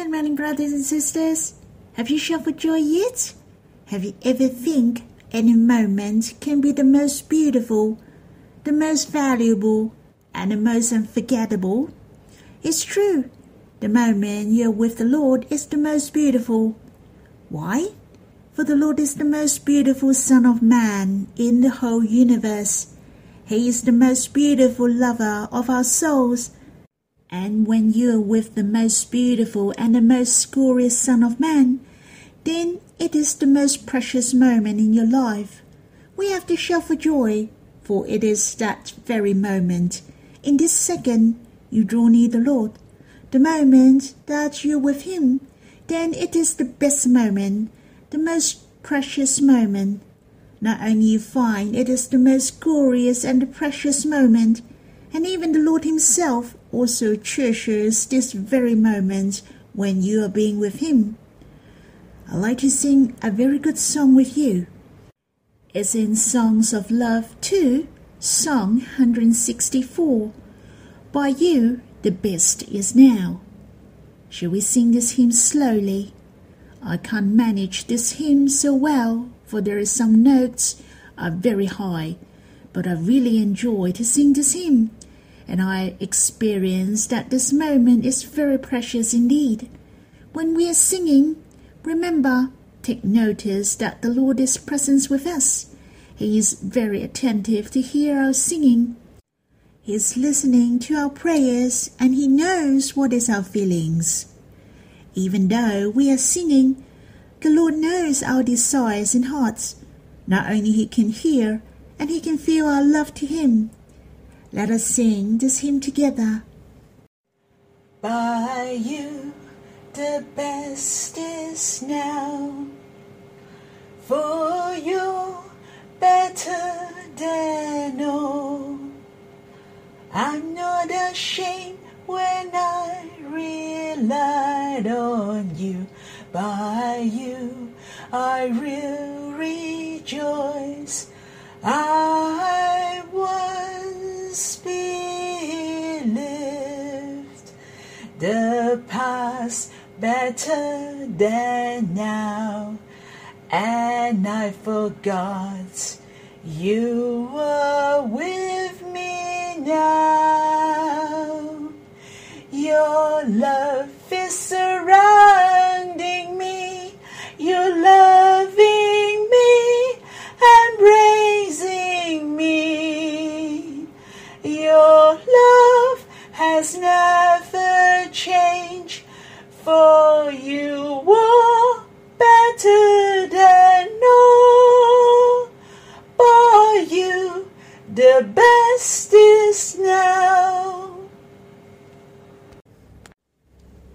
Good morning, brothers and sisters. Have you shouted for joy yet? Have you ever think any moment can be the most beautiful, the most valuable, and the most unforgettable? It's true. The moment you're with the Lord is the most beautiful. Why? For the Lord is the most beautiful Son of Man in the whole universe. He is the most beautiful lover of our souls. And when you are with the most beautiful and the most glorious Son of Man, then it is the most precious moment in your life. We have to shout for joy, for it is that very moment, in this second, you draw near the Lord. The moment that you're with Him, then it is the best moment, the most precious moment. Not only you find it is the most glorious and the precious moment, and even the Lord Himself also treasures this very moment when you are being with Him. I'd like to sing a very good song with you. It's in Songs of Love 2, Song 164. By you, the best is now. Shall we sing this hymn slowly? I can't manage this hymn so well, for there is some notes are very high, but I really enjoy to sing this hymn, and I experience that this moment is very precious indeed. When we are singing, remember, take notice that the Lord is present with us. He is very attentive to hear our singing. He is listening to our prayers and he knows what is our feelings. Even though we are singing, the Lord knows our desires and hearts. Not only He can hear, and He can feel our love to Him. Let us sing this hymn together. By you, the best is now. For you, better than all. I'm not ashamed when I relied on you. By you I will rejoice. I believed the past better than now, and I forgot you were with me now. Your love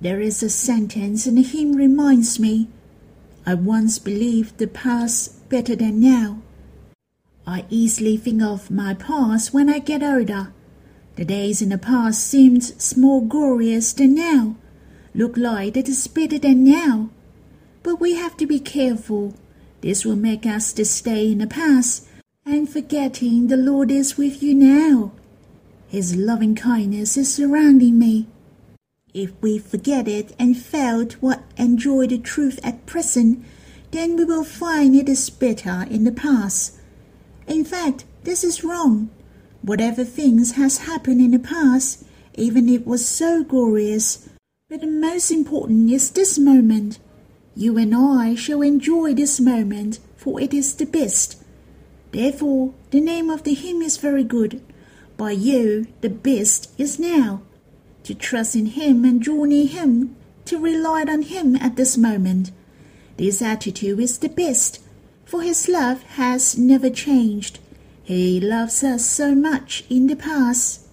There is a sentence in hymn reminds me I once believed the past better than now. I easily think of my past when I get older. The days in the past seemed more glorious than now, look like it is better than now. But we have to be careful. This will make us to stay in the past and forgetting the Lord is with you now. His loving kindness is surrounding me. If we forget it and fail to enjoy the truth at present, then we will find it is better in the past. In fact, this is wrong. Whatever things has happened in the past, even it was so glorious, but the most important is this moment. You and I shall enjoy this moment, for it is the best. Therefore, the name of the hymn is very good. By you, the best is now to trust in Him and draw near Him, to rely on Him at this moment. This attitude is the best, for His love has never changed. He loves us so much in the past.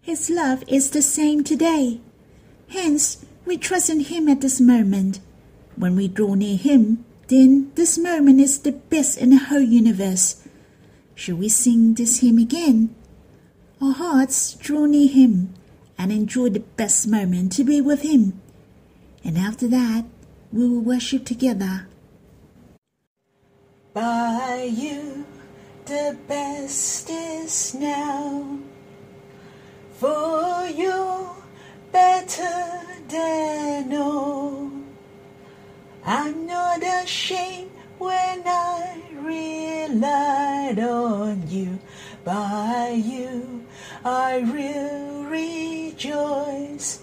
His love is the same today. Hence, we trust in Him at this moment. When we draw near Him, then this moment is the best in the whole universe. Shall we sing this hymn again? Our hearts draw near Him and enjoy the best moment to be with Him. And after that, we will worship together. By you, the best is now. For you, better than all. I'm not ashamed when I relied on you. By you I will rejoice.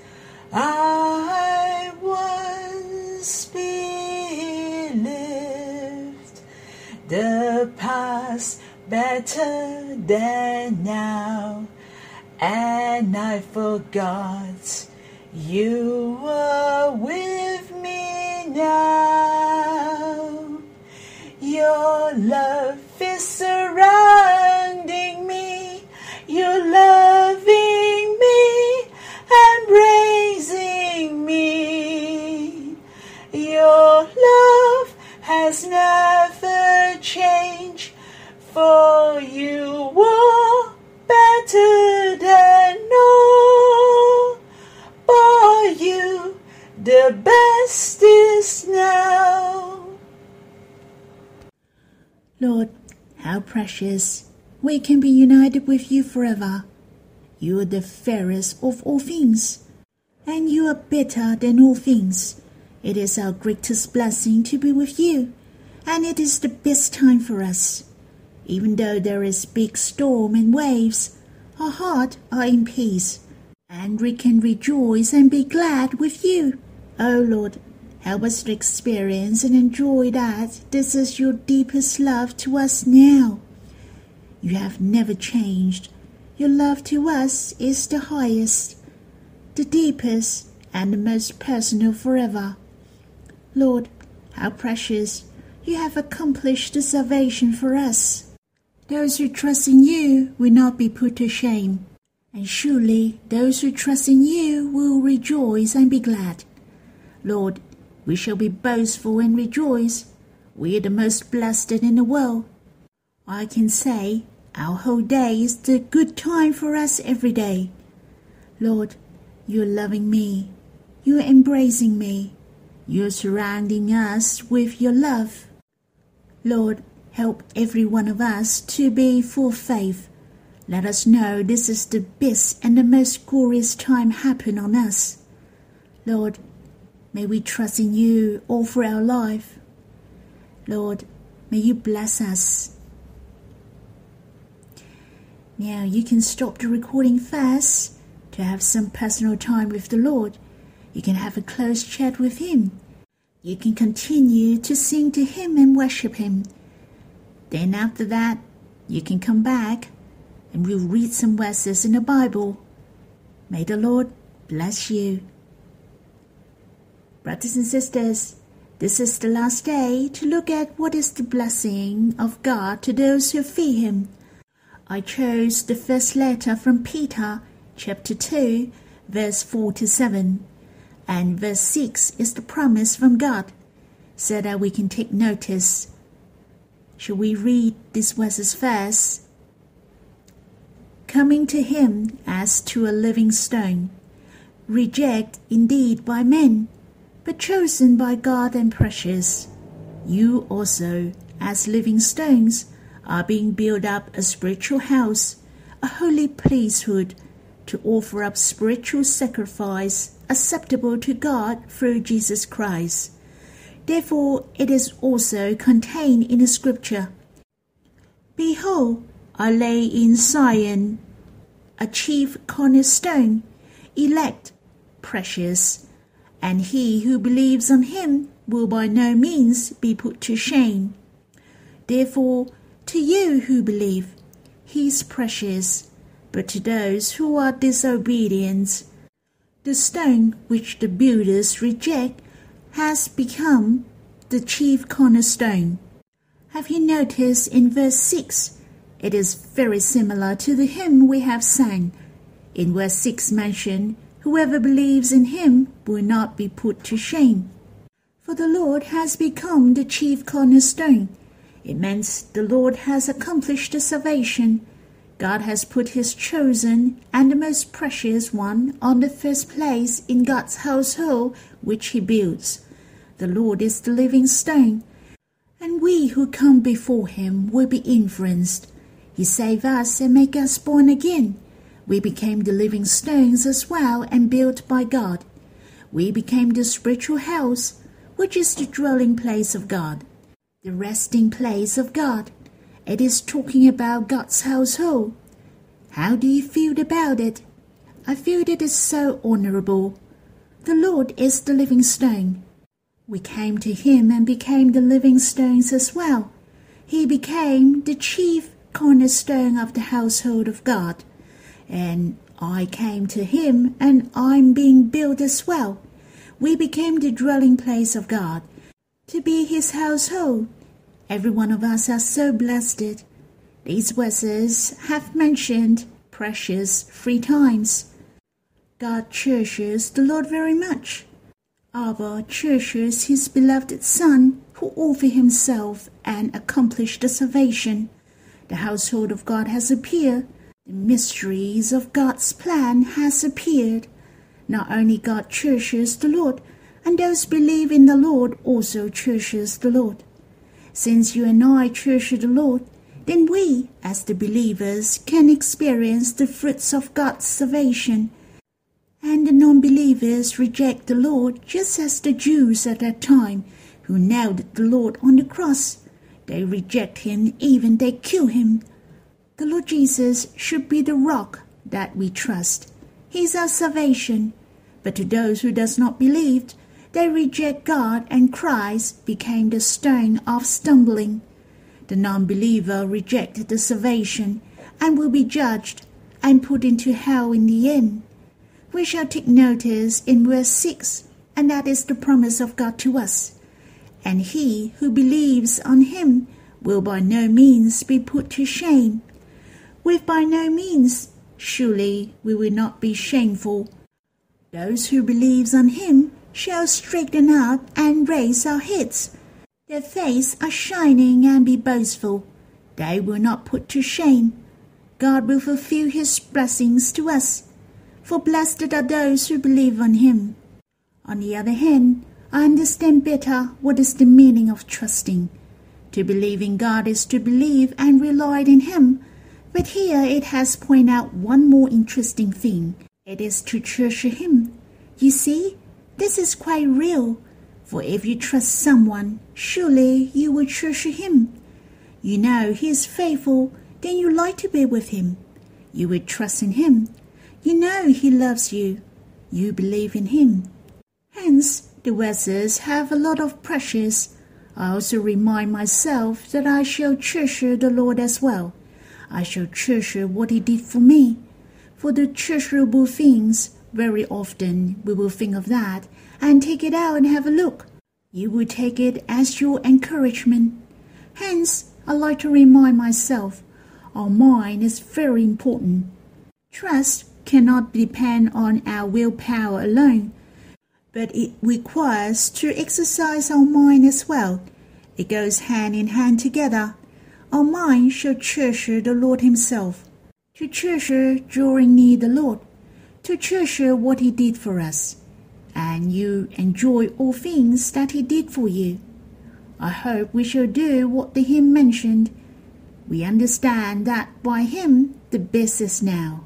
I once believed the past better than now, and I forgot you were with me now. Your love is surrounding me. You're loving for you were better than all. For you, the best is now. Lord, how precious we can be united with you forever. You are the fairest of all things, and you are better than all things. It is our greatest blessing to be with you, and it is the best time for us. Even though there is big storm and waves, our heart are in peace, and we can rejoice and be glad with you. Oh Lord, help us to experience and enjoy that this is your deepest love to us now. You have never changed. Your love to us is the highest, the deepest, and the most personal forever. Lord, how precious you have accomplished the salvation for us. Those who trust in you will not be put to shame, and surely those who trust in you will rejoice and be glad. Lord, we shall be boastful and rejoice. We are the most blessed in the world. I can say our whole day is the good time for us every day. Lord, you are loving me. You are embracing me. You are surrounding us with your love. Lord, help every one of us to be full faith. Let us know this is the best and the most glorious time happen on us. Lord, may we trust in you all through our life. Lord, may you bless us. Now you can stop the recording fast to have some personal time with the Lord. You can have a close chat with Him. You can continue to sing to Him and worship Him. Then after that, you can come back and we'll read some verses in the Bible. May the Lord bless you. Brothers and sisters, this is the last day to look at what is the blessing of God to those who fear Him. I chose the first letter from Peter, chapter 2, verse 4 to 7, and verse 6 is the promise from God, so that we can take notice. Shall we read these verses first? Coming to Him as to a living stone, reject indeed by men, but chosen by God and precious. You also, as living stones, are being built up a spiritual house, a holy priesthood, to offer up spiritual sacrifice acceptable to God through Jesus Christ. Therefore, it is also contained in the scripture Behold, I lay in Zion a chief cornerstone, elect, precious, and he who believes on him will by no means be put to shame. Therefore, to you who believe, he is precious, but to those who are disobedient, the stone which the builders reject has become the chief cornerstone. Have you noticed in verse 6? It is very similar to the hymn we have sang. In verse 6 mentioned, Whoever believes in him will not be put to shame. For the Lord has become the chief cornerstone. It means the Lord has accomplished the salvation. God has put his chosen and the most precious one on the first place in God's household which he builds. The Lord is the living stone, and we who come before him will be influenced. He saved us and made us born again. We became the living stones as well and built by God. We became the spiritual house which is the dwelling place of God, the resting place of God. It is talking about God's household. How do you feel about it? I feel it is so honorable. The Lord is the living stone. We came to him and became the living stones as well. He became the chief cornerstone of the household of God. And I came to him and I'm being built as well. We became the dwelling place of God, to be his household. Every one of us are so blessed. These verses have mentioned precious three times. God cherishes the Lord very much. Abba cherishes his beloved Son who offered himself and accomplished the salvation. The household of God has appeared. The mysteries of God's plan has appeared. Not only God cherishes the Lord, and those believe in the Lord also cherishes the Lord. Since you and I cherish the Lord, then we, as the believers, can experience the fruits of God's salvation. And the non believers reject the Lord just as the Jews at that time, who nailed the Lord on the cross. They reject him, even they kill him. The Lord Jesus should be the rock that we trust. He is our salvation. But to those who does not believe, they reject God and Christ became the stone of stumbling. The non-believer rejected the salvation and will be judged and put into hell in the end. We shall take notice in verse 6, and that is the promise of God to us. And he who believes on him will by no means be put to shame. With by no means, surely we will not be shameful. Those who believes on him shall straighten up and raise our heads. Their faces are shining and be boastful. They will not put to shame. God will fulfill his blessings to us. For blessed are those who believe on him. On the other hand, I understand better what is the meaning of trusting. To believe in God is to believe and rely in him. But here it has pointed out one more interesting thing. It is to treasure him. You see, this is quite real, for if you trust someone, surely you will treasure him. You know he is faithful, then you like to be with him. You will trust in him. You know he loves you. You believe in him. Hence, the verses have a lot of precious. I also remind myself that I shall treasure the Lord as well. I shall treasure what he did for me. For the treasurable things very often we will think of that and take it out and have a look. You will take it as your encouragement. Hence, I like to remind myself our mind is very important. Trust cannot depend on our willpower alone, but it requires to exercise our mind as well. It goes hand in hand together. Our mind should treasure the Lord Himself. To treasure drawing near the Lord to treasure what He did for us, and you enjoy all things that He did for you. I hope we shall do what the hymn mentioned. We understand that by Him the best is now.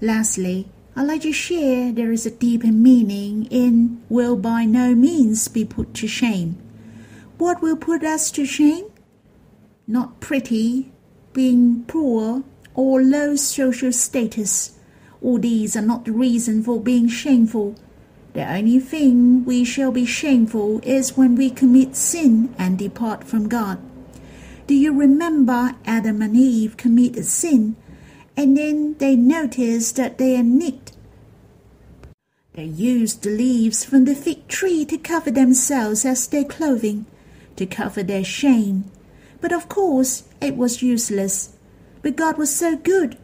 Lastly, I'd like to share there is a deeper meaning in will by no means be put to shame. What will put us to shame? Not pretty, being poor, or low social status all these are not the reason for being shameful. The only thing we shall be shameful is when we commit sin and depart from God. Do you remember Adam and Eve committed sin and then they noticed that they are naked? They used the leaves from the fig tree to cover themselves as their clothing, to cover their shame. But of course it was useless. But God was so good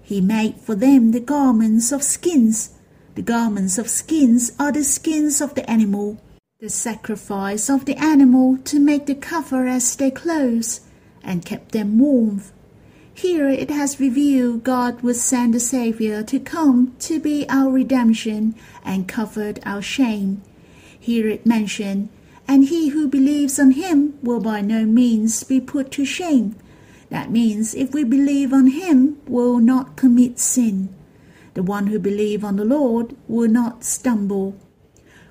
he made for them the garments of skins. The garments of skins are the skins of the animal, the sacrifice of the animal to make the cover as their clothes, and kept them warm. Here it has revealed God would send a Saviour to come to be our redemption and covered our shame. Here it mentioned, and he who believes on him will by no means be put to shame. That means if we believe on Him, will not commit sin. The one who believe on the Lord will not stumble.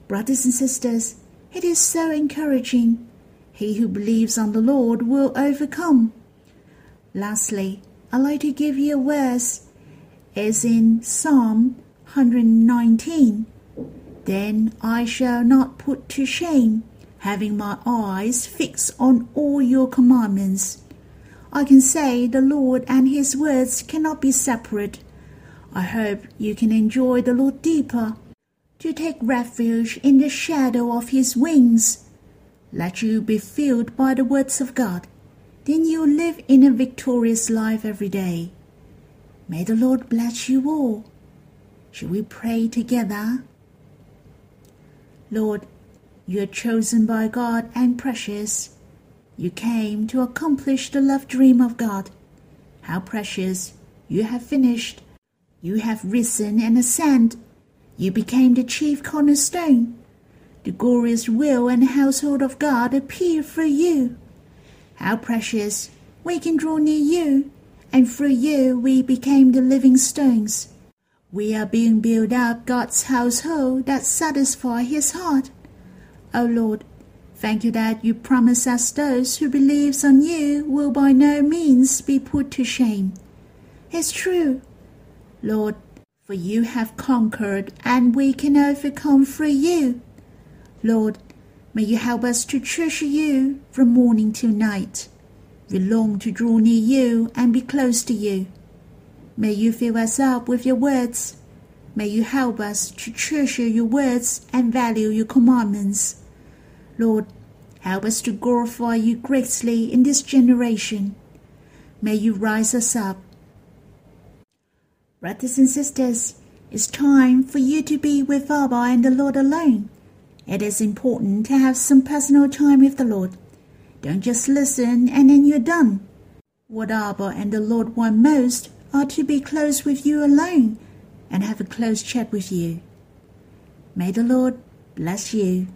Brothers and sisters, It is so encouraging. He who believes on the Lord will overcome. Lastly, I'd like to give you a verse as in Psalm 119. Then I shall not put to shame, having my eyes fixed on all your commandments. I can say the Lord and his words cannot be separate. I hope you can enjoy the Lord deeper, to take refuge in the shadow of his wings. Let you be filled by the words of God. Then you live in a victorious life every day. May the Lord bless you all. Shall we pray together? Lord, you are chosen by God and precious. You came to accomplish the love dream of God. How precious! You have finished. You have risen and ascended. You became the chief cornerstone. The glorious will and household of God appear through you. How precious! We can draw near you, and through you we became the living stones. We are being built up God's household that satisfy his heart. O oh Lord, thank you that you promise us those who believes on you will by no means be put to shame. It's true, Lord, for you have conquered and we can overcome through you. Lord, may you help us to treasure you from morning till night. We long to draw near you and be close to you. May you fill us up with your words. May you help us to treasure your words and value your commandments. Lord, help us to glorify you greatly in this generation. May you rise us up. Brothers and sisters, it's time for you to be with Abba and the Lord alone. It is important to have some personal time with the Lord. Don't just listen and then you're done. What Abba and the Lord want most are to be close with you alone and have a close chat with you. May the Lord bless you.